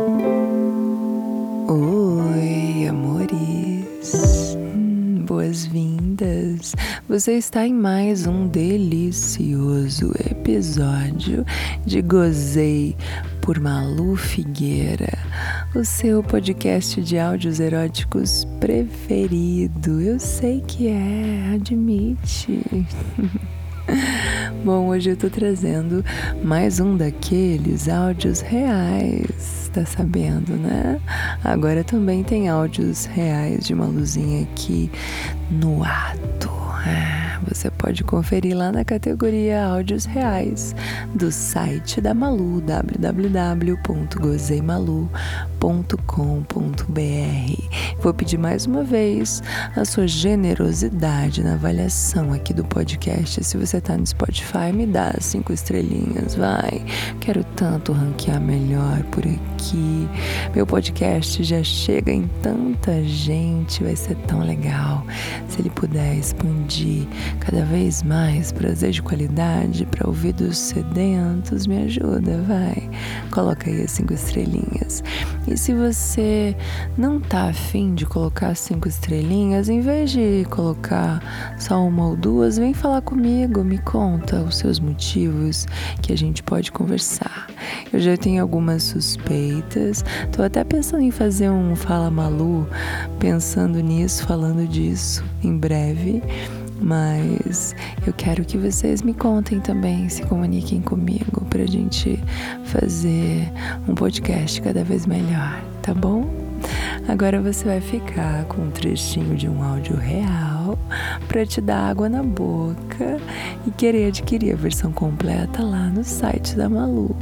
Oi, amores. Hum, boas-vindas. Você está em mais um delicioso episódio de Gozei por Malu Figueira, o seu podcast de áudios eróticos preferido. Eu sei que é, admite. Bom, hoje eu tô trazendo mais um daqueles áudios reais, tá sabendo, né? Agora também tem áudios reais de uma luzinha aqui no ato. É, você pode conferir lá na categoria Áudios Reais do site da Malu, www.gozeimalu.com.br. Vou pedir mais uma vez a sua generosidade na avaliação aqui do podcast. Se você está no Spotify, me dá cinco estrelinhas, vai. Quero tanto ranquear melhor por aqui. Meu podcast já chega em tanta gente, vai ser tão legal se ele puder expandir cada vez mais prazer de qualidade para ouvidos sedentos. Me ajuda, vai. Coloca aí as cinco estrelinhas. E se você não tá afim de colocar cinco estrelinhas, em vez de colocar só uma ou duas, vem falar comigo, me conta os seus motivos que a gente pode conversar. Eu já tenho algumas suspeitas, tô até pensando em fazer um Fala Malu, pensando nisso, falando disso em breve. Mas eu quero que vocês me contem também, se comuniquem comigo para a gente fazer um podcast cada vez melhor, tá bom? Agora você vai ficar com um trechinho de um áudio real para te dar água na boca e querer adquirir a versão completa lá no site da Malu.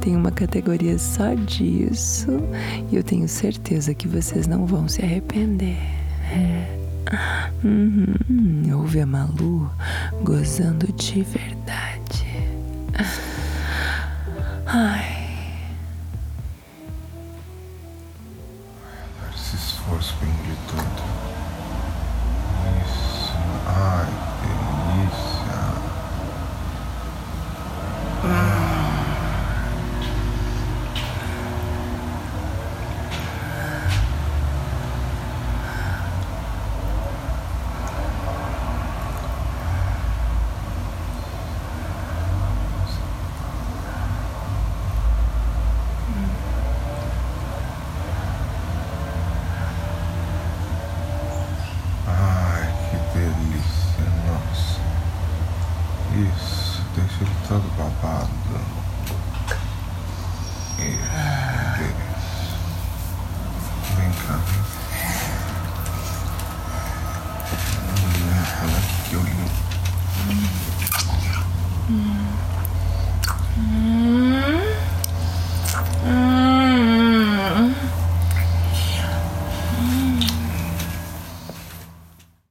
Tem uma categoria só disso e eu tenho certeza que vocês não vão se arrepender. É. Ouve a Malu gozando de verdade. Ai. Esse esforço tudo. Isso. deixa ele todo babado. Isso, yeah. Vem cá, vem cá.